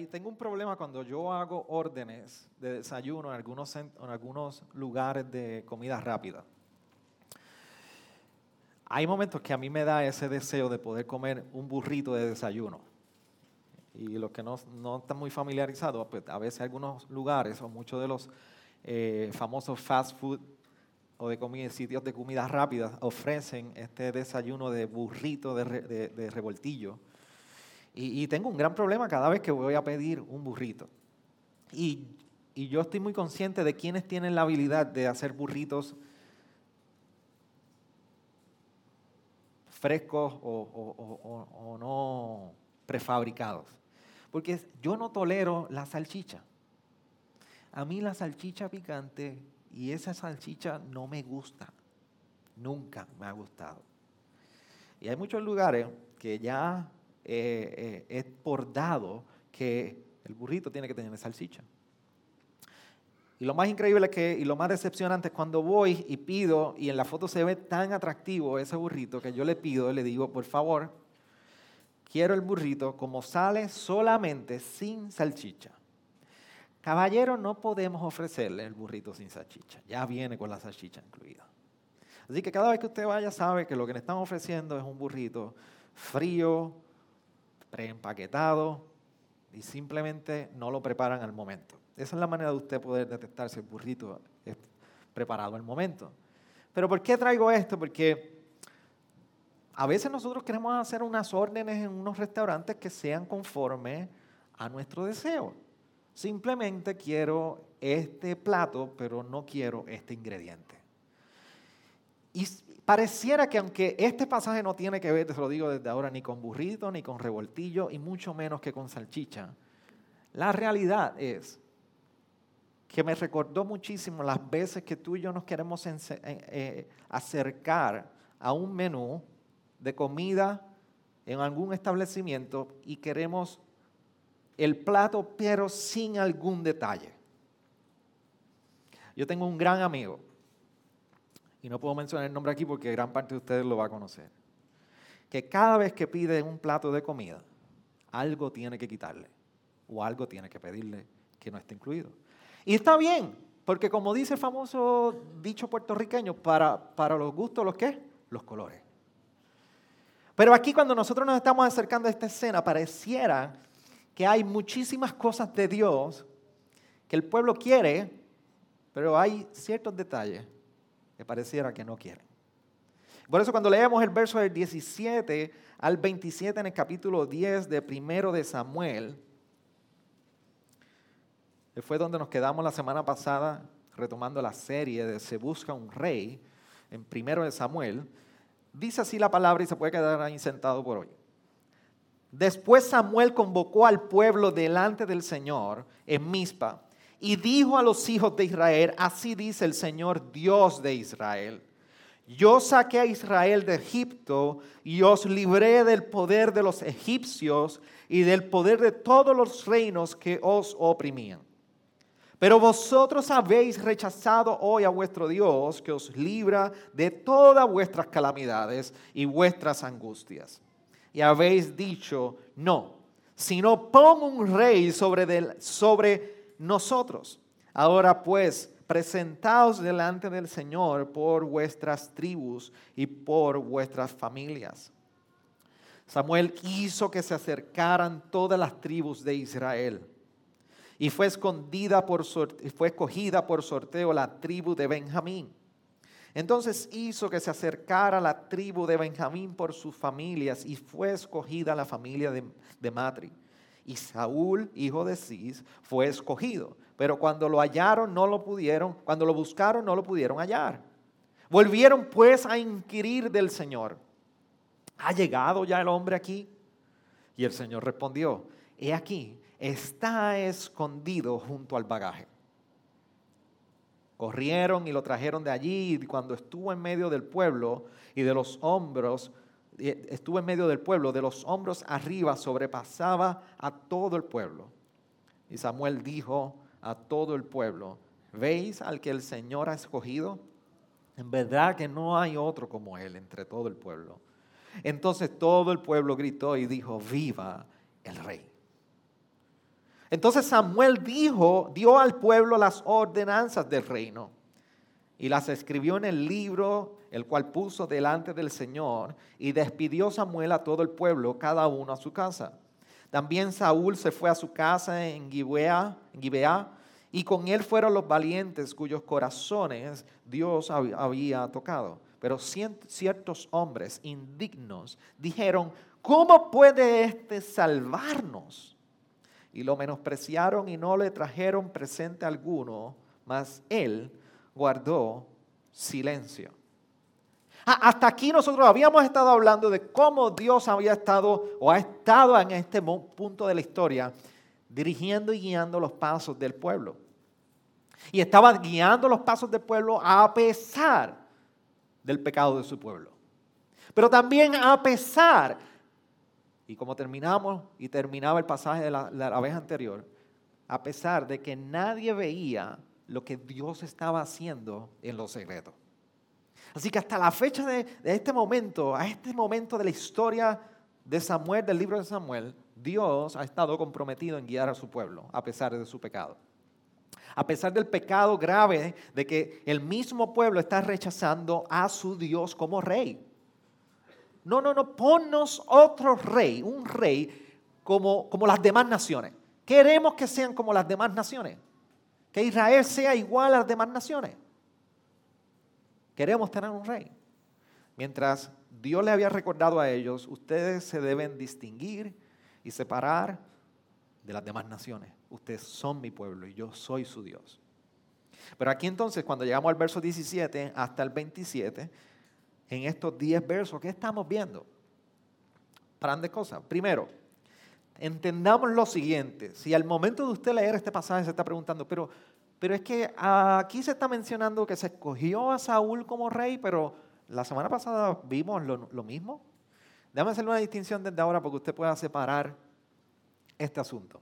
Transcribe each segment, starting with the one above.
Tengo un problema cuando yo hago órdenes de desayuno en algunos, en algunos lugares de comida rápida. Hay momentos que a mí me da ese deseo de poder comer un burrito de desayuno. Y los que no, no están muy familiarizados, pues a veces algunos lugares o muchos de los eh, famosos fast food o de comida, sitios de comida rápida ofrecen este desayuno de burrito de, de revoltillo y, tengo un gran problema cada vez que voy a pedir un burrito. Y, yo estoy muy consciente de quienes tienen la habilidad de hacer burritos frescos o, no prefabricados. Porque yo no tolero la salchicha. A mí la salchicha picante y esa salchicha no me gusta. Nunca me ha gustado. Y hay muchos lugares que ya eh, eh, es por dado que el burrito tiene que tener salchicha. Y lo más increíble que, y lo más decepcionante es cuando voy y pido, y en la foto se ve tan atractivo ese burrito que yo le pido y le digo, por favor, quiero el burrito como sale solamente sin salchicha. Caballero, no podemos ofrecerle el burrito sin salchicha, ya viene con la salchicha incluida. Así que cada vez que usted vaya sabe que lo que le están ofreciendo es un burrito frío, preempaquetado y simplemente no lo preparan al momento. Esa es la manera de usted poder detectar si el burrito es preparado al momento. Pero ¿por qué traigo esto? Porque a veces nosotros queremos hacer unas órdenes en unos restaurantes que sean conforme a nuestro deseo. Simplemente quiero este plato, pero no quiero este ingrediente. Y pareciera que aunque este pasaje no tiene que ver, te lo digo desde ahora, ni con burrito, ni con revoltillo, y mucho menos que con salchicha, la realidad es que me recordó muchísimo las veces que tú y yo nos queremos eh, eh, acercar a un menú de comida en algún establecimiento y queremos el plato pero sin algún detalle. Yo tengo un gran amigo y no puedo mencionar el nombre aquí porque gran parte de ustedes lo va a conocer, que cada vez que pide un plato de comida, algo tiene que quitarle o algo tiene que pedirle que no esté incluido. Y está bien, porque como dice el famoso dicho puertorriqueño, para, para los gustos, ¿los qué? Los colores. Pero aquí cuando nosotros nos estamos acercando a esta escena, pareciera que hay muchísimas cosas de Dios que el pueblo quiere, pero hay ciertos detalles pareciera que no quieren. Por eso cuando leemos el verso del 17 al 27 en el capítulo 10 de primero de Samuel, fue donde nos quedamos la semana pasada retomando la serie de Se busca un rey en primero de Samuel, dice así la palabra y se puede quedar ahí sentado por hoy. Después Samuel convocó al pueblo delante del Señor en Mizpa y dijo a los hijos de Israel, así dice el Señor Dios de Israel. Yo saqué a Israel de Egipto y os libré del poder de los egipcios y del poder de todos los reinos que os oprimían. Pero vosotros habéis rechazado hoy a vuestro Dios que os libra de todas vuestras calamidades y vuestras angustias. Y habéis dicho, no, sino pongo un rey sobre, del, sobre nosotros. Ahora pues, presentaos delante del Señor por vuestras tribus y por vuestras familias. Samuel quiso que se acercaran todas las tribus de Israel. Y fue, escondida por, escogida por sorteo la tribu de Benjamín. Entonces hizo que se acercara la tribu de Benjamín por sus familias y fue escogida la familia de, de Matri. Y Saúl, hijo de Cis, fue escogido. Pero cuando lo hallaron, no lo pudieron, cuando lo buscaron, no lo pudieron hallar. Volvieron pues a inquirir del Señor. ¿Ha llegado ya el hombre aquí? Y el Señor respondió, he aquí, está escondido junto al bagaje. Corrieron y lo trajeron de allí y cuando estuvo en medio del pueblo y de los hombros, estuvo en medio del pueblo, de los hombros arriba sobrepasaba a todo el pueblo. Y Samuel dijo a todo el pueblo, ¿veis al que el Señor ha escogido? En verdad que no hay otro como él entre todo el pueblo. Entonces todo el pueblo gritó y dijo, viva el rey. Entonces Samuel dijo, dio al pueblo las ordenanzas del reino y las escribió en el libro, el cual puso delante del Señor, y despidió Samuel a todo el pueblo, cada uno a su casa. También Saúl se fue a su casa en Gibeá, y con él fueron los valientes cuyos corazones Dios había tocado. Pero ciertos hombres indignos dijeron, ¿cómo puede éste salvarnos? Y lo menospreciaron y no le trajeron presente alguno, mas él guardó silencio. Ah, hasta aquí nosotros habíamos estado hablando de cómo Dios había estado o ha estado en este punto de la historia dirigiendo y guiando los pasos del pueblo. Y estaba guiando los pasos del pueblo a pesar del pecado de su pueblo. Pero también a pesar, y como terminamos y terminaba el pasaje de la, la vez anterior, a pesar de que nadie veía lo que Dios estaba haciendo en los secretos. Así que hasta la fecha de, de, este momento, a este momento de la historia de Samuel, del libro de Samuel, Dios ha estado comprometido en guiar a su pueblo, a pesar de su pecado. A pesar del pecado grave de que el mismo pueblo está rechazando a su Dios como rey. No, no, no, ponnos otro rey, un rey como, como las demás naciones. Queremos que sean como las demás naciones. Que Israel sea igual a las demás naciones. Queremos tener un rey. Mientras Dios le había recordado a ellos, ustedes se deben distinguir y separar de las demás naciones. Ustedes son mi pueblo y yo soy su Dios. Pero aquí entonces, cuando llegamos al verso 17 hasta el 27, en estos 10 versos, ¿qué estamos viendo? Grandes cosas. Primero, entendamos lo siguiente. Si al momento de usted leer este pasaje se está preguntando, pero, pero es que aquí se está mencionando que se escogió a Saúl como rey, pero la semana pasada vimos lo, mismo. Déjame hacer una distinción desde ahora porque usted pueda separar este asunto.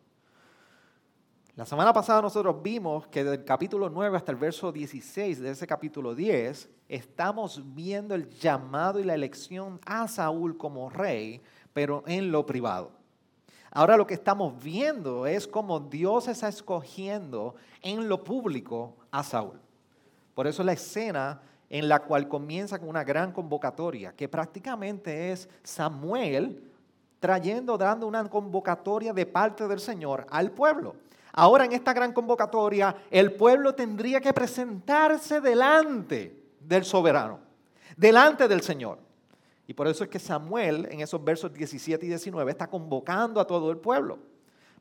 La semana pasada nosotros vimos que del capítulo 9 hasta el verso 16 de ese capítulo 10, estamos viendo el llamado y la elección a Saúl como rey, pero en lo privado. Ahora lo que estamos viendo es cómo Dios está escogiendo en lo público a Saúl. Por eso la escena en la cual comienza con una gran convocatoria, que prácticamente es Samuel trayendo, dando una convocatoria de parte del Señor al pueblo. Ahora en esta gran convocatoria, el pueblo tendría que presentarse delante del soberano, delante del Señor. Y por eso es que Samuel en esos versos 17 y 19 está convocando a todo el pueblo.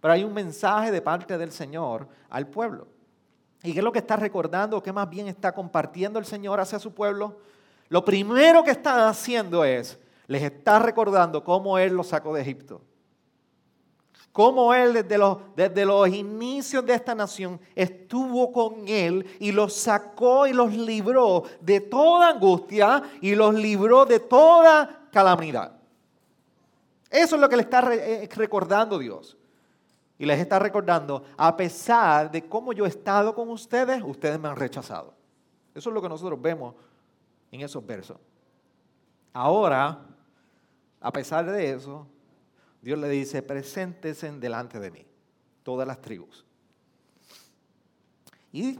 Pero hay un mensaje de parte del Señor al pueblo. ¿Y qué es lo que está recordando? ¿Qué más bien está compartiendo el Señor hacia su pueblo? Lo primero que está haciendo es, les está recordando cómo Él los sacó de Egipto cómo Él desde los, desde los inicios de esta nación estuvo con Él y los sacó y los libró de toda angustia y los libró de toda calamidad. Eso es lo que le está eh, recordando Dios. Y les está recordando, a pesar de cómo yo he estado con ustedes, ustedes me han rechazado. Eso es lo que nosotros vemos en esos versos. Ahora, a pesar de eso, Dios le dice, preséntense delante de mí, todas las tribus. Y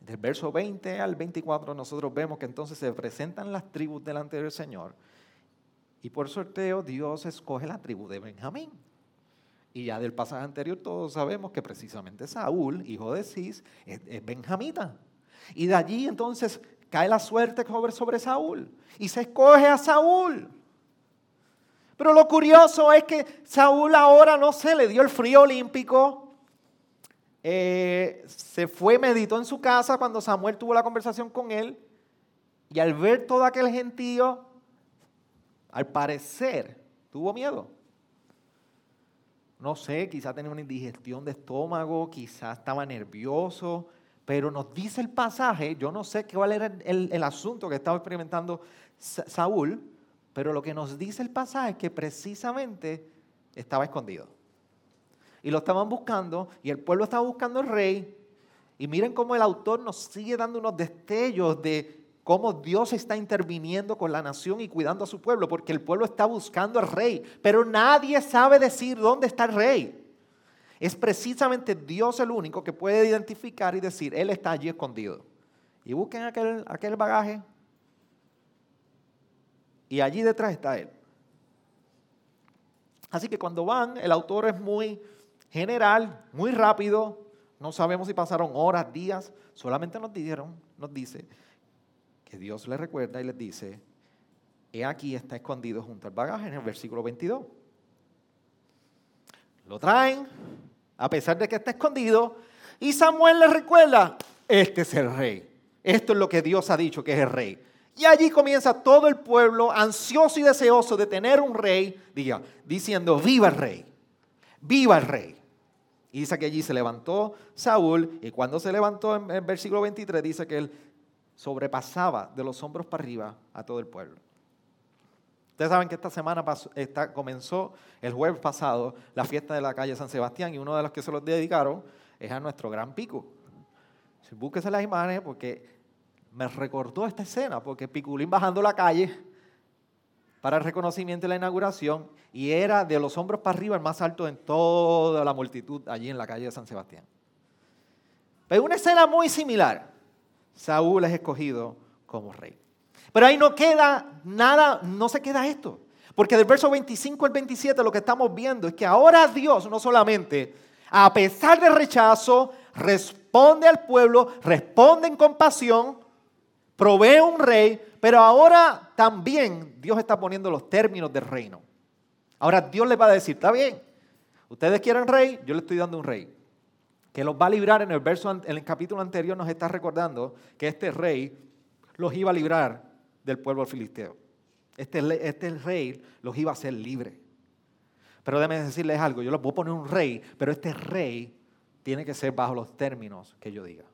del verso 20 al 24 nosotros vemos que entonces se presentan las tribus delante del Señor. Y por sorteo Dios escoge la tribu de Benjamín. Y ya del pasaje anterior todos sabemos que precisamente Saúl, hijo de Cis, es, es benjamita. Y de allí entonces cae la suerte sobre Saúl. Y se escoge a Saúl. Pero lo curioso es que Saúl ahora no se le dio el frío olímpico. Eh, se fue, meditó en su casa cuando Samuel tuvo la conversación con él. Y al ver todo aquel gentío, al parecer tuvo miedo. no sé, quizás tenía una indigestión de estómago, quizás estaba nervioso, pero nos dice el pasaje, yo no sé cuál era el, el asunto que estaba experimentando Saúl, pero lo que nos dice el pasaje es que precisamente estaba escondido. Y lo estaban buscando y el pueblo estaba buscando al rey. Y miren cómo el autor nos sigue dando unos destellos de cómo Dios está interviniendo con la nación y cuidando a su pueblo, porque el pueblo está buscando al rey, pero nadie sabe decir dónde está el rey. Es precisamente Dios el único que puede identificar y decir, Él está allí escondido. Y busquen aquel, aquel bagaje. Y allí detrás está Él. Así que cuando van, el autor es muy general, muy rápido. No sabemos si pasaron horas, días. Solamente nos dijeron, nos dice que Dios les recuerda y les dice, he aquí está escondido junto al bagaje en el versículo 22. Lo traen, a pesar de que está escondido, y Samuel les recuerda, este es el rey. Esto es lo que Dios ha dicho que es el rey. Y allí comienza todo el pueblo ansioso y deseoso de tener un rey, diga, diciendo, viva el rey, viva el rey. Y dice que allí se levantó Saúl y cuando se levantó en el versículo 23 dice que él sobrepasaba de los hombros para arriba a todo el pueblo. Ustedes saben que esta semana comenzó el jueves pasado la fiesta de la calle San Sebastián y uno de los que se los dedicaron es a nuestro gran pico. Búsquese las imágenes porque me recordó esta escena, porque Piculín bajando la calle para el reconocimiento y la inauguración y era de los hombros para arriba el más alto en toda la multitud allí en la calle de San Sebastián. Pero una escena muy similar. Saúl es escogido como rey. Pero ahí no queda nada, no se queda esto. Porque del verso 25 al 27 lo que estamos viendo es que ahora Dios no solamente, a pesar del rechazo, responde al pueblo, responde en compasión, provee un rey, pero ahora también Dios está poniendo los términos del reino. Ahora Dios les va a decir, está bien, ustedes quieren rey, yo les estoy dando un rey que los va a librar en el verso, en el capítulo anterior nos está recordando que este rey los iba a librar del pueblo filisteo. Este, este rey los iba a hacer libres. Pero déjenme decirles algo, yo les voy a poner un rey, pero este rey tiene que ser bajo los términos que yo diga.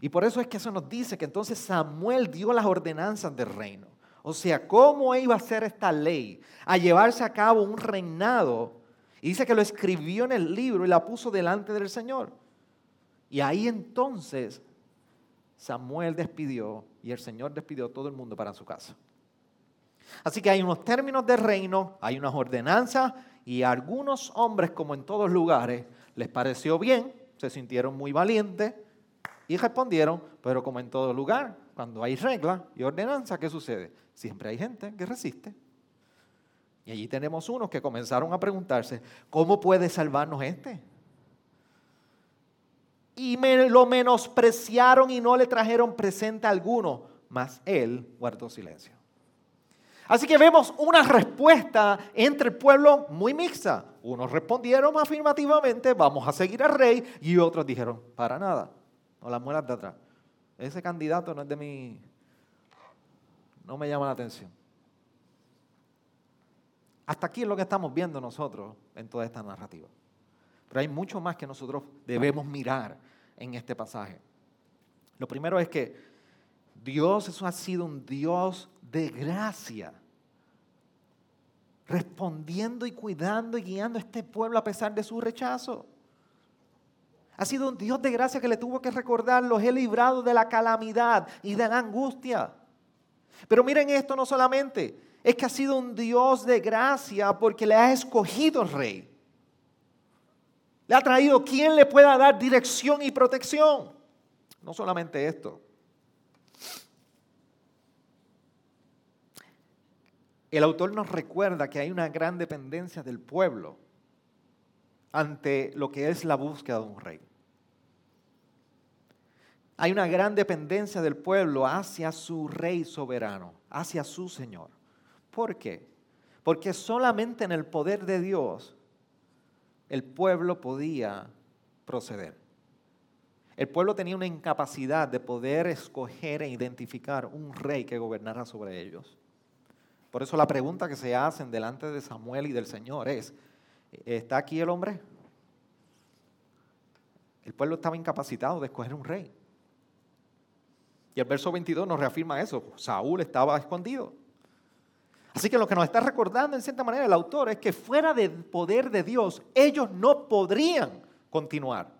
Y por eso es que eso nos dice que entonces Samuel dio las ordenanzas del reino. O sea, cómo iba a ser esta ley, a llevarse a cabo un reinado y dice que lo escribió en el libro y la puso delante del Señor. Y ahí entonces Samuel despidió y el Señor despidió a todo el mundo para su casa. Así que hay unos términos de reino, hay unas ordenanzas y a algunos hombres, como en todos lugares, les pareció bien, se sintieron muy valientes y respondieron, pero como en todo lugar, cuando hay reglas y ordenanzas, ¿qué sucede? Siempre hay gente que resiste. Y allí tenemos unos que comenzaron a preguntarse, ¿cómo puede salvarnos este? Y me lo menospreciaron y no le trajeron presente alguno, mas él guardó silencio. Así que vemos una respuesta entre el pueblo muy mixta. Unos respondieron afirmativamente, vamos a seguir al rey, y otros dijeron, para nada, no las muelas de atrás. Ese candidato no es de mi, no me llama la atención. Hasta aquí es lo que estamos viendo nosotros en toda esta narrativa. Pero hay mucho más que nosotros debemos mirar en este pasaje. Lo primero es que Dios ha sido un Dios de gracia, respondiendo y cuidando y guiando a este pueblo a pesar de su rechazo. Ha sido un Dios de gracia que le tuvo que recordar, los he librado de la calamidad y de la angustia. Pero miren esto no solamente, es que ha sido un Dios de gracia porque le ha escogido el rey. Le ha traído quien le pueda dar dirección y protección. No solamente esto. El autor nos recuerda que hay una gran dependencia del pueblo ante lo que es la búsqueda de un rey. Hay una gran dependencia del pueblo hacia su rey soberano, hacia su Señor. ¿Por qué? Porque solamente en el poder de Dios el pueblo podía proceder. El pueblo tenía una incapacidad de poder escoger e identificar un rey que gobernara sobre ellos. Por eso la pregunta que se hacen delante de Samuel y del Señor es, ¿Está aquí el hombre? El pueblo estaba incapacitado de escoger un rey. Y el verso 22 nos reafirma eso. Saúl estaba escondido. Así que lo que nos está recordando en cierta manera el autor es que fuera del poder de Dios, ellos no podrían continuar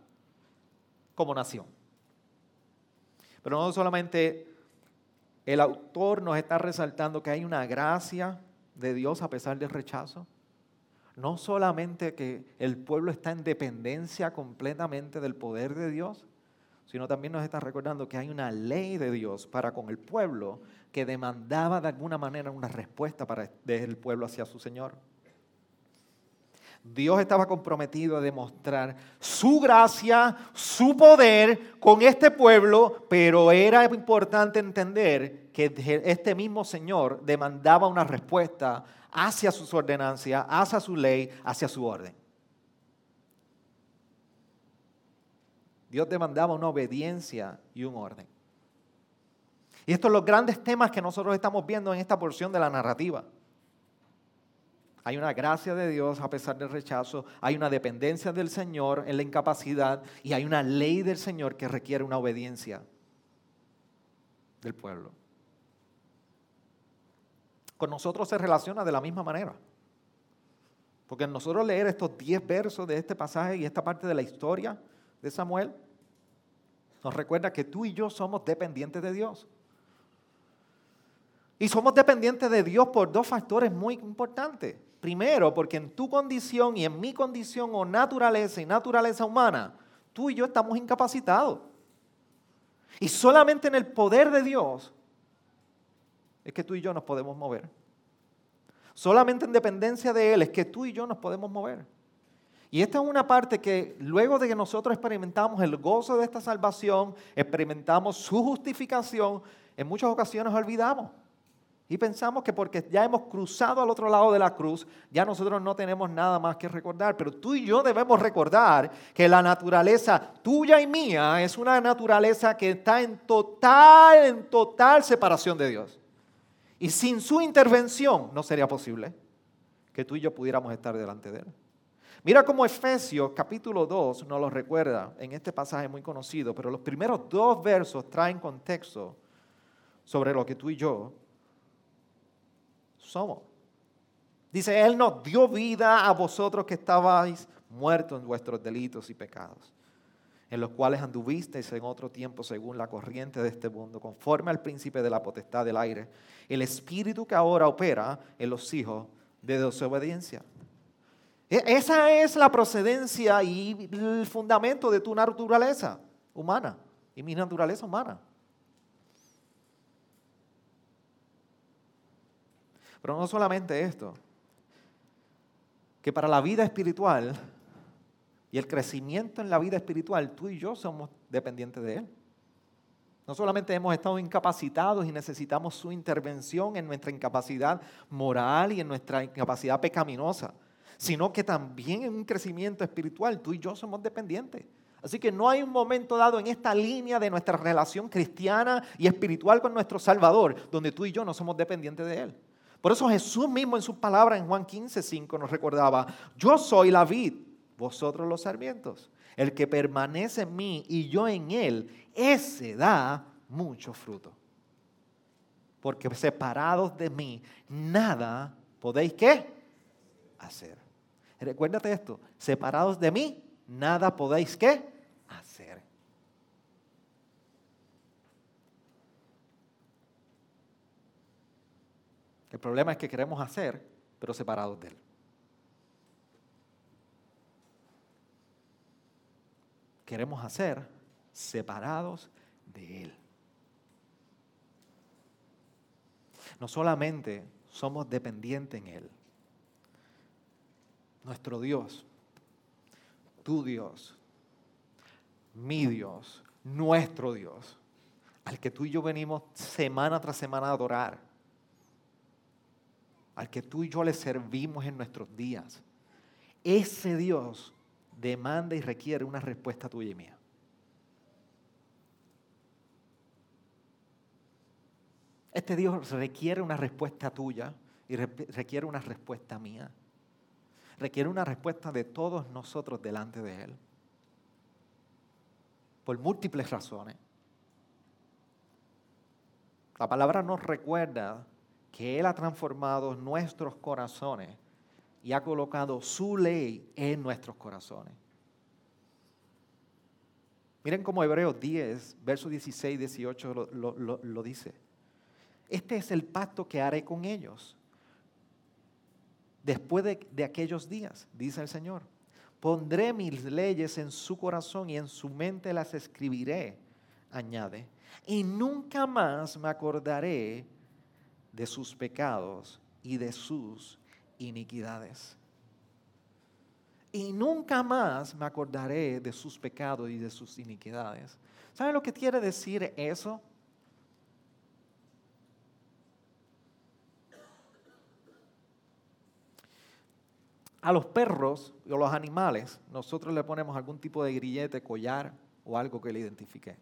como nación. Pero no solamente el autor nos está resaltando que hay una gracia de Dios a pesar del rechazo. No solamente que el pueblo está en dependencia completamente del poder de Dios, sino también nos está recordando que hay una ley de Dios para con el pueblo que demandaba de alguna manera una respuesta para el pueblo hacia su Señor. Dios estaba comprometido a demostrar su gracia, su poder con este pueblo, pero era importante entender que este mismo Señor demandaba una respuesta hacia sus ordenancias, hacia su ley, hacia su orden. Dios demandaba una obediencia y un orden. Y estos son los grandes temas que nosotros estamos viendo en esta porción de la narrativa. Hay una gracia de Dios a pesar del rechazo, hay una dependencia del Señor en la incapacidad y hay una ley del Señor que requiere una obediencia del pueblo. Con nosotros se relaciona de la misma manera. Porque nosotros leer estos 10 versos de este pasaje y esta parte de la historia, de Samuel nos recuerda que tú y yo somos dependientes de Dios. Y somos dependientes de Dios por dos factores muy importantes. Primero, porque en tu condición y en mi condición o naturaleza y naturaleza humana, tú y yo estamos incapacitados. Y solamente en el poder de Dios es que tú y yo nos podemos mover. Solamente en dependencia de Él es que tú y yo nos podemos mover. Y esta es una parte que luego de que nosotros experimentamos el gozo de esta salvación, experimentamos su justificación, en muchas ocasiones olvidamos. Y pensamos que porque ya hemos cruzado al otro lado de la cruz, ya nosotros no tenemos nada más que recordar. Pero tú y yo debemos recordar que la naturaleza tuya y mía es una naturaleza que está en total, en total separación de Dios. Y sin su intervención no sería posible que tú y yo pudiéramos estar delante de Él. Mira cómo Efesios capítulo 2 nos lo recuerda en este pasaje muy conocido, pero los primeros dos versos traen contexto sobre lo que tú y yo somos. Dice, Él nos dio vida a vosotros que estabais muertos en vuestros delitos y pecados, en los cuales anduvisteis en otro tiempo según la corriente de este mundo, conforme al príncipe de la potestad del aire, el espíritu que ahora opera en los hijos de desobediencia esa es la procedencia y el fundamento de tu naturaleza humana y mi naturaleza humana. Pero no solamente esto, que para la vida espiritual y el crecimiento en la vida espiritual, tú y yo somos dependientes de Él. No solamente hemos estado incapacitados y necesitamos su intervención en nuestra incapacidad moral y en nuestra incapacidad pecaminosa, sino que también en un crecimiento espiritual tú y yo somos dependientes. Así que no hay un momento dado en esta línea de nuestra relación cristiana y espiritual con nuestro Salvador donde tú y yo no somos dependientes de Él. Por eso Jesús mismo en sus palabras en Juan 15, 5 nos recordaba, yo soy la vid, vosotros los sarmientos. El que permanece en mí y yo en Él, ese da mucho fruto. Porque separados de mí, nada podéis qué? Hacer. Recuérdate esto, separados de mí, nada podéis hacer. El problema es que queremos hacer, pero separados de Él. Queremos hacer separados de Él. No solamente somos dependientes en Él, nuestro Dios, tu Dios, mi Dios, nuestro Dios, al que tú y yo venimos semana tras semana a adorar, al que tú y yo le servimos en nuestros días. Ese Dios demanda y requiere una respuesta tuya y mía. Este Dios requiere una respuesta tuya y requiere una respuesta mía. Requiere una respuesta de todos nosotros delante de Él. Por múltiples razones. La palabra nos recuerda que Él ha transformado nuestros corazones y ha colocado su ley en nuestros corazones. Miren cómo Hebreos 10, versos 16 y 18 lo, dice. Este es el pacto que haré con ellos después de, aquellos días, dice el Señor. Pondré mis leyes en su corazón y en su mente las escribiré, añade. Y nunca más me acordaré de sus pecados y de sus iniquidades y nunca más me acordaré de sus pecados y de sus iniquidades. ¿Saben lo que quiere decir eso? A los perros o los animales, nosotros le ponemos algún tipo de grillete, collar o algo que le identifique.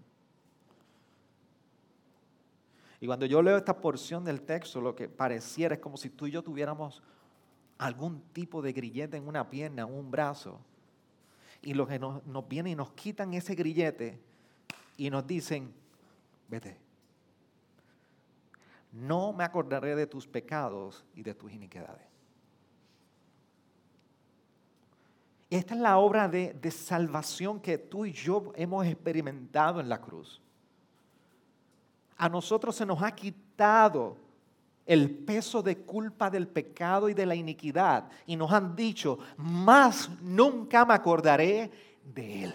Y cuando yo leo esta porción del texto, lo que pareciera es como si tú y yo tuviéramos algún tipo de grillete en una pierna, un brazo, y los que nos, nos vienen y nos quitan ese grillete y nos dicen, vete, no me acordaré de tus pecados y de tus iniquidades. Esta es la obra de, de, salvación que tú y yo hemos experimentado en la cruz. A nosotros se nos ha quitado el peso de culpa del pecado y de la iniquidad. Y nos han dicho, más nunca me acordaré de Él.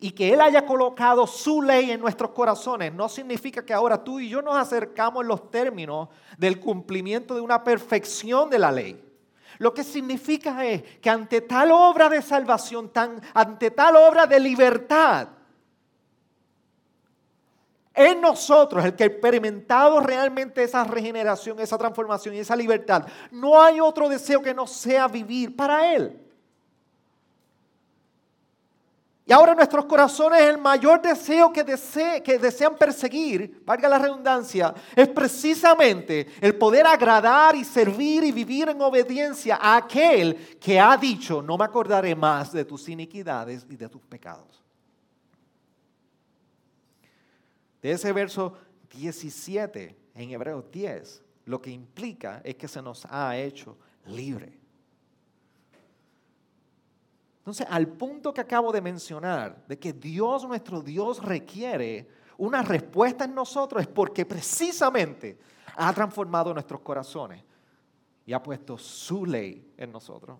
Y que Él haya colocado su ley en nuestros corazones no significa que ahora tú y yo nos acercamos en los términos del cumplimiento de una perfección de la ley. Lo que significa es que ante tal obra de salvación, ante tal obra de libertad, en nosotros, el que ha experimentado realmente esa regeneración, esa transformación y esa libertad, no hay otro deseo que no sea vivir para Él. Y ahora nuestros corazones, el mayor deseo que, desean perseguir, valga la redundancia, es precisamente el poder agradar y servir y vivir en obediencia a aquel que ha dicho, no me acordaré más de tus iniquidades y de tus pecados. de ese verso 17 en Hebreos 10, lo que implica es que se nos ha hecho libre. Entonces, al punto que acabo de mencionar, de que Dios, nuestro Dios, requiere una respuesta en nosotros, es porque precisamente ha transformado nuestros corazones y ha puesto su ley en nosotros.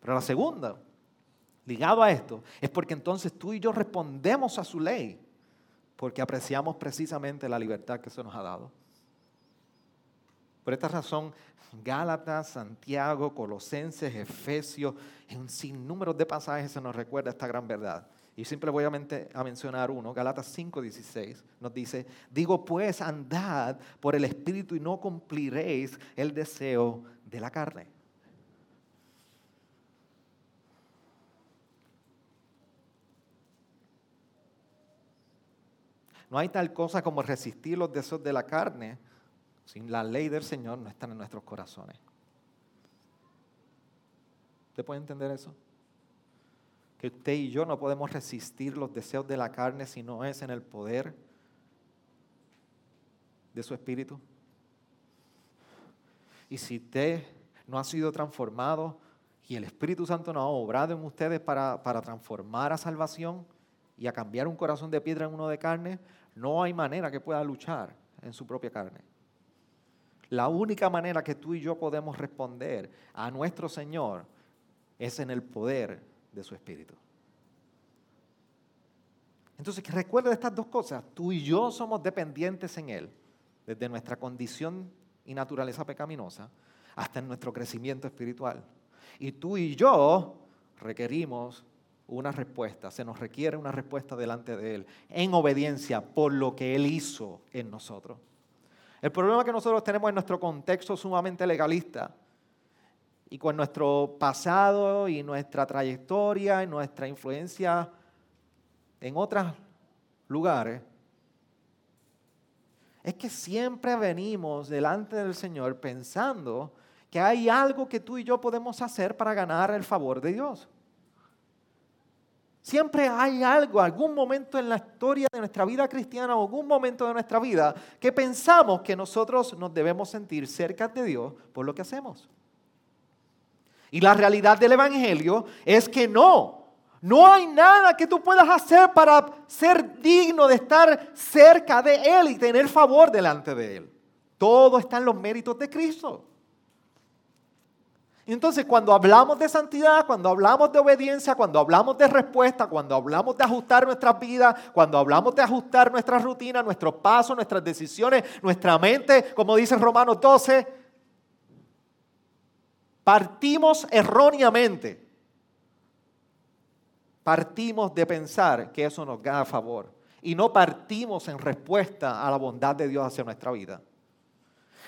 Pero la segunda, ligado a esto, es porque entonces tú y yo respondemos a su ley porque apreciamos precisamente la libertad que se nos ha dado. Por esta razón, Gálatas, Santiago, Colosenses, Efesios, en un sinnúmero de pasajes se nos recuerda esta gran verdad. Y simplemente voy a, mencionar uno, Gálatas 5:16, nos dice, digo pues andad por el Espíritu y no cumpliréis el deseo de la carne. No hay tal cosa como resistir los deseos de la carne. Sin la ley del Señor no están en nuestros corazones. ¿Usted puede entender eso? Que usted y yo no podemos resistir los deseos de la carne si no es en el poder de su espíritu. Y si usted no ha sido transformado y el Espíritu Santo no ha obrado en ustedes para, para transformar a salvación y a cambiar un corazón de piedra en uno de carne, no hay manera que pueda luchar en su propia carne. La única manera que tú y yo podemos responder a nuestro Señor es en el poder de su Espíritu. Entonces, recuerda estas dos cosas. Tú y yo somos dependientes en Él, desde nuestra condición y naturaleza pecaminosa hasta en nuestro crecimiento espiritual. Y tú y yo requerimos una respuesta, se nos requiere una respuesta delante de Él, en obediencia por lo que Él hizo en nosotros. El problema que nosotros tenemos en nuestro contexto sumamente legalista y con nuestro pasado y nuestra trayectoria y nuestra influencia en otros lugares, es que siempre venimos delante del Señor pensando que hay algo que tú y yo podemos hacer para ganar el favor de Dios. Siempre hay algo, algún momento en la historia de nuestra vida cristiana o algún momento de nuestra vida que pensamos que nosotros nos debemos sentir cerca de Dios por lo que hacemos. Y la realidad del Evangelio es que no. No hay nada que tú puedas hacer para ser digno de estar cerca de Él y tener favor delante de Él. Todo está en los méritos de Cristo. Y entonces cuando hablamos de santidad, cuando hablamos de obediencia, cuando hablamos de respuesta, cuando hablamos de ajustar nuestras vidas, cuando hablamos de ajustar nuestra rutina, nuestros pasos, nuestras decisiones, nuestra mente, como dice Romanos 12, partimos erróneamente. Partimos de pensar que eso nos da favor y no partimos en respuesta a la bondad de Dios hacia nuestra vida.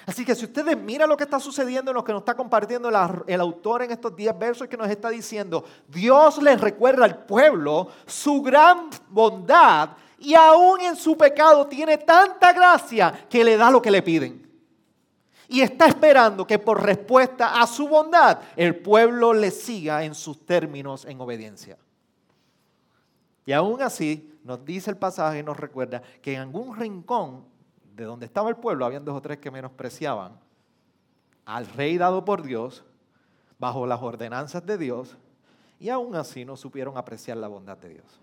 Así que si ustedes miran lo que está sucediendo en lo que nos está compartiendo el, autor en estos 10 versos que nos está diciendo, Dios les recuerda al pueblo su gran bondad y aún en su pecado tiene tanta gracia que le da lo que le piden. Y está esperando que por respuesta a su bondad el pueblo le siga en sus términos en obediencia. Y aún así nos dice el pasaje y nos recuerda que en algún rincón de donde estaba el pueblo, habían dos o tres que menospreciaban al rey dado por Dios, bajo las ordenanzas de Dios, y aún así no supieron apreciar la bondad de Dios.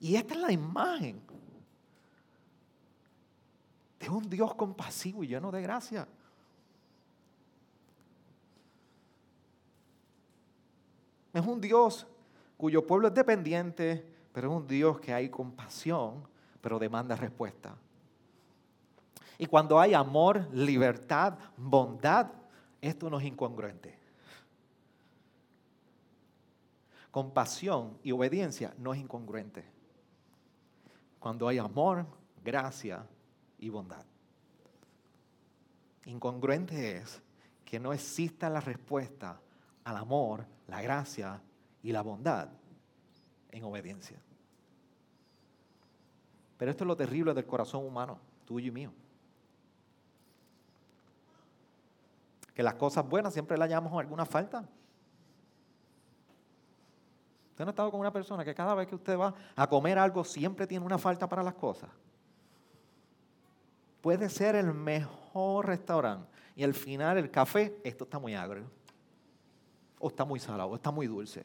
Y esta es la imagen de un Dios compasivo y lleno de gracia. Es un Dios cuyo pueblo es dependiente, pero es un Dios que hay compasión, pero demanda respuesta. Y cuando hay amor, libertad, bondad, esto no es incongruente. Compasión y obediencia no es incongruente. Cuando hay amor, gracia y bondad. Incongruente es que no exista la respuesta al amor, la gracia y la bondad en obediencia. Pero esto es lo terrible del corazón humano, tuyo y mío. Que las cosas buenas siempre las llamamos alguna falta. Usted no ha estado con una persona que cada vez que usted va a comer algo siempre tiene una falta para las cosas. Puede ser el mejor restaurante y al final el café, esto está muy agrio, o está muy salado, o está muy dulce.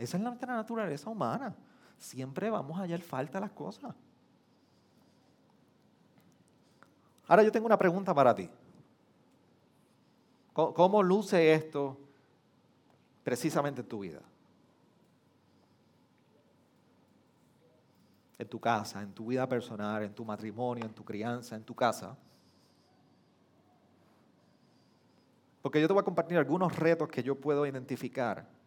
Esa es nuestra naturaleza humana. Siempre vamos a hallar falta las cosas. Ahora yo tengo una pregunta para ti. ¿Cómo luce esto precisamente en tu vida? En tu casa, en tu vida personal, en tu matrimonio, en tu crianza, en tu casa. Porque yo te voy a compartir algunos retos que yo puedo identificar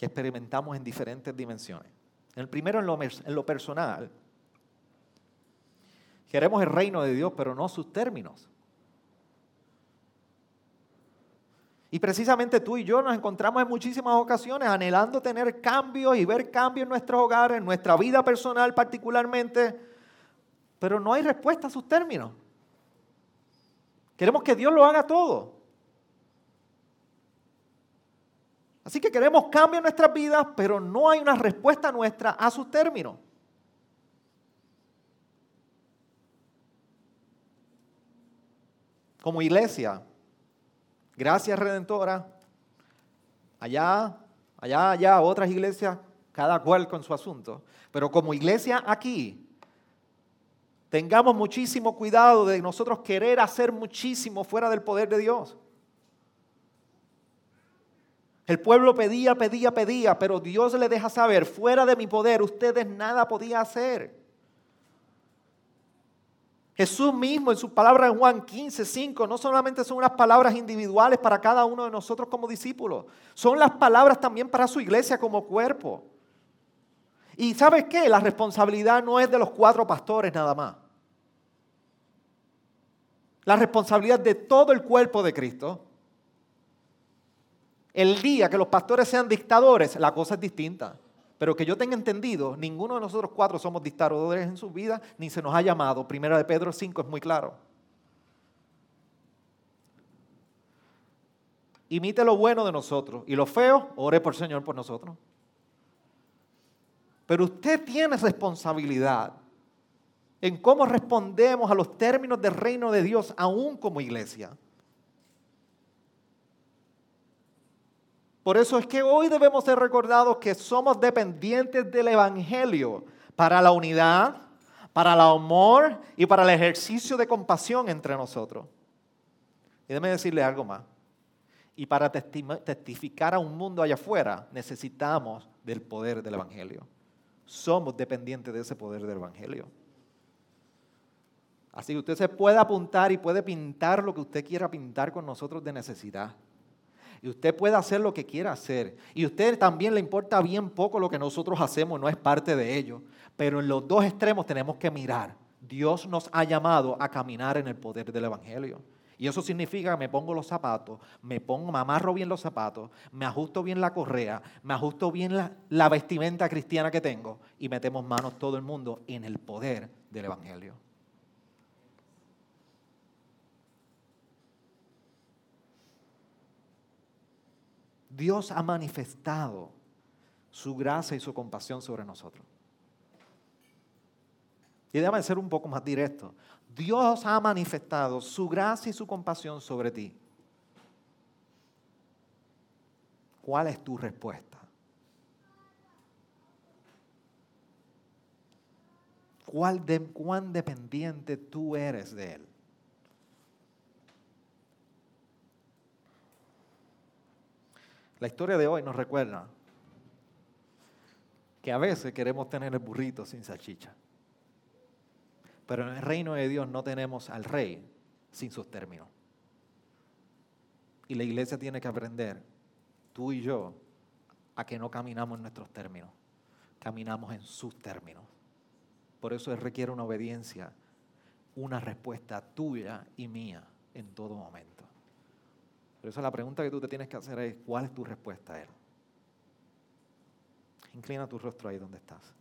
que experimentamos en diferentes dimensiones. El primero en lo, personal. Queremos el reino de Dios, pero no sus términos. Y precisamente tú y yo nos encontramos en muchísimas ocasiones anhelando tener cambios y ver cambios en nuestros hogares, en nuestra vida personal particularmente, pero no hay respuesta a sus términos. Queremos que Dios lo haga todo. Así que queremos cambio en nuestras vidas, pero no hay una respuesta nuestra a sus términos. Como iglesia, gracias Redentora, allá, allá, allá, otras iglesias, cada cual con su asunto, pero como iglesia aquí, tengamos muchísimo cuidado de nosotros querer hacer muchísimo fuera del poder de Dios. El pueblo pedía, pedía, pedía, pero Dios le deja saber, fuera de mi poder, ustedes nada podían hacer. Jesús mismo en sus palabras en Juan 15, 5, no solamente son unas palabras individuales para cada uno de nosotros como discípulos, son las palabras también para su iglesia como cuerpo. Y sabes qué? La responsabilidad no es de los cuatro pastores nada más. La responsabilidad de todo el cuerpo de Cristo el día que los pastores sean dictadores, la cosa es distinta. Pero que yo tenga entendido, ninguno de nosotros cuatro somos dictadores en su vida, ni se nos ha llamado. Primera de Pedro 5 es muy claro. Imite lo bueno de nosotros y lo feo, ore por Señor por nosotros. Pero usted tiene responsabilidad en cómo respondemos a los términos del reino de Dios aún como iglesia. Por eso es que hoy debemos ser recordados que somos dependientes del Evangelio para la unidad, para el amor y para el ejercicio de compasión entre nosotros. Y déjeme decirle algo más. Y para testificar a un mundo allá afuera necesitamos del poder del Evangelio. Somos dependientes de ese poder del Evangelio. Así que usted se puede apuntar y puede pintar lo que usted quiera pintar con nosotros de necesidad. Y usted puede hacer lo que quiera hacer. Y a usted también le importa bien poco lo que nosotros hacemos, no es parte de ello. Pero en los dos extremos tenemos que mirar. Dios nos ha llamado a caminar en el poder del Evangelio. Y eso significa que me pongo los zapatos, me pongo, me amarro bien los zapatos, me ajusto bien la correa, me ajusto bien la, la vestimenta cristiana que tengo y metemos manos todo el mundo en el poder del Evangelio. Dios ha manifestado su gracia y su compasión sobre nosotros. Y déjame ser un poco más directo. Dios ha manifestado su gracia y su compasión sobre ti. ¿Cuál es tu respuesta? ¿Cuál de, ¿Cuán dependiente tú eres de Él? La historia de hoy nos recuerda que a veces queremos tener el burrito sin salchicha. Pero en el reino de Dios no tenemos al rey sin sus términos. Y la iglesia tiene que aprender, tú y yo, a que no caminamos en nuestros términos, caminamos en sus términos. Por eso requiere una obediencia, una respuesta tuya y mía en todo momento. Por eso la pregunta que tú te tienes que hacer es, ¿cuál es tu respuesta a Él? Inclina tu rostro ahí donde estás.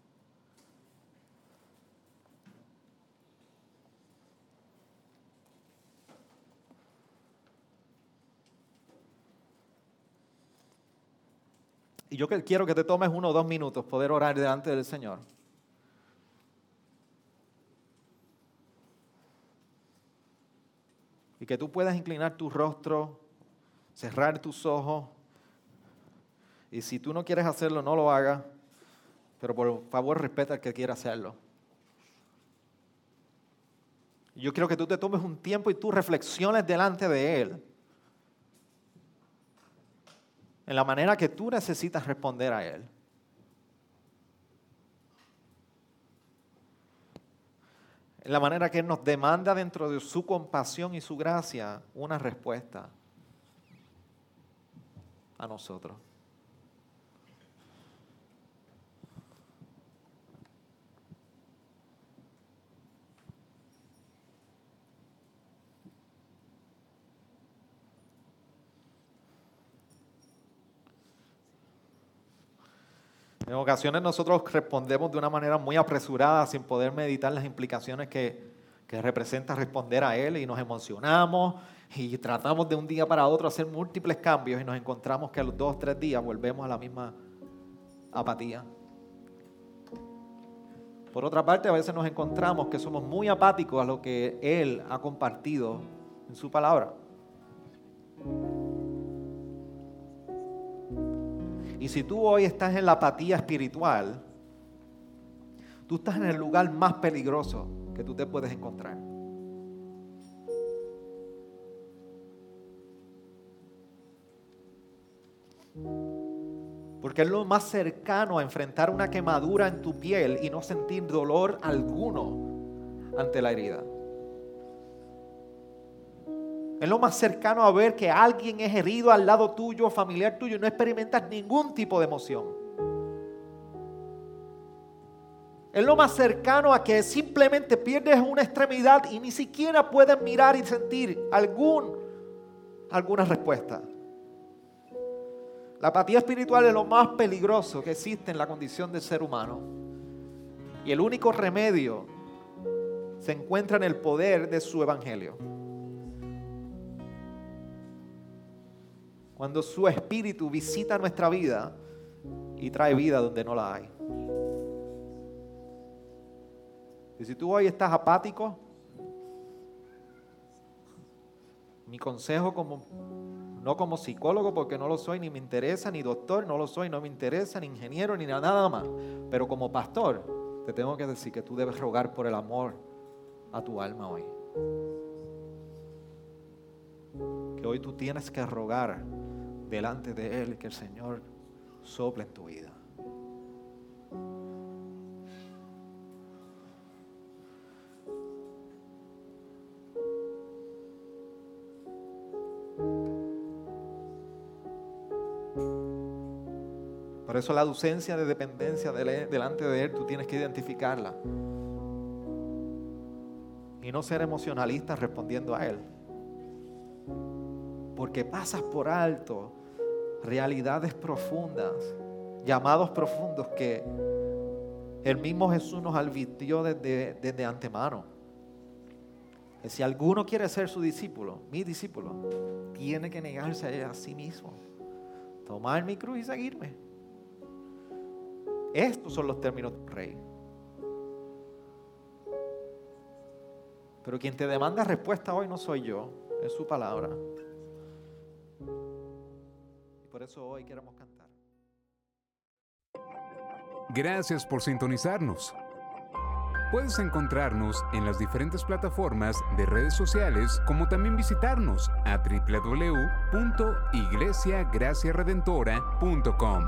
Y yo quiero que te tomes uno o dos minutos poder orar delante del Señor. Y que tú puedas inclinar tu rostro cerrar tus ojos. Y si tú no quieres hacerlo, no lo hagas. Pero por favor respeta al que quiera hacerlo. Yo quiero que tú te tomes un tiempo y tú reflexiones delante de Él. En la manera que tú necesitas responder a Él. En la manera que Él nos demanda dentro de su compasión y su gracia una respuesta a nosotros. En ocasiones nosotros respondemos de una manera muy apresurada sin poder meditar las implicaciones que, que representa responder a Él y nos emocionamos y tratamos de un día para otro hacer múltiples cambios y nos encontramos que a los dos o tres días volvemos a la misma apatía. Por otra parte, a veces nos encontramos que somos muy apáticos a lo que Él ha compartido en su palabra. Y si tú hoy estás en la apatía espiritual, tú estás en el lugar más peligroso que tú te puedes encontrar. Porque es lo más cercano a enfrentar una quemadura en tu piel y no sentir dolor alguno ante la herida. Es lo más cercano a ver que alguien es herido al lado tuyo, familiar tuyo, y no experimentas ningún tipo de emoción. Es lo más cercano a que simplemente pierdes una extremidad y ni siquiera puedes mirar y sentir algún, alguna respuesta. La apatía espiritual es lo más peligroso que existe en la condición del ser humano. Y el único remedio se encuentra en el poder de su evangelio. Cuando su espíritu visita nuestra vida y trae vida donde no la hay. Y si tú hoy estás apático, mi consejo como no como psicólogo porque no lo soy ni me interesa, ni doctor no lo soy, no me interesa, ni ingeniero ni nada más, pero como pastor te tengo que decir que tú debes rogar por el amor a tu alma hoy. Que hoy tú tienes que rogar delante de Él que el Señor sople en tu vida. Por eso la ausencia de dependencia delante de Él, tú tienes que identificarla. Y no ser emocionalista respondiendo a Él. Porque pasas por alto realidades profundas, llamados profundos que el mismo Jesús nos advirtió desde, antemano. Si alguno quiere ser su discípulo, mi discípulo, tiene que negarse a sí mismo. Tomar mi cruz y seguirme. Estos son los términos rey. Pero quien te demanda respuesta hoy no soy yo, es su palabra. Y por eso hoy queremos cantar. Gracias por sintonizarnos. Puedes encontrarnos en las diferentes plataformas de redes sociales, como también visitarnos a www.iglesiagraciaredentora.com.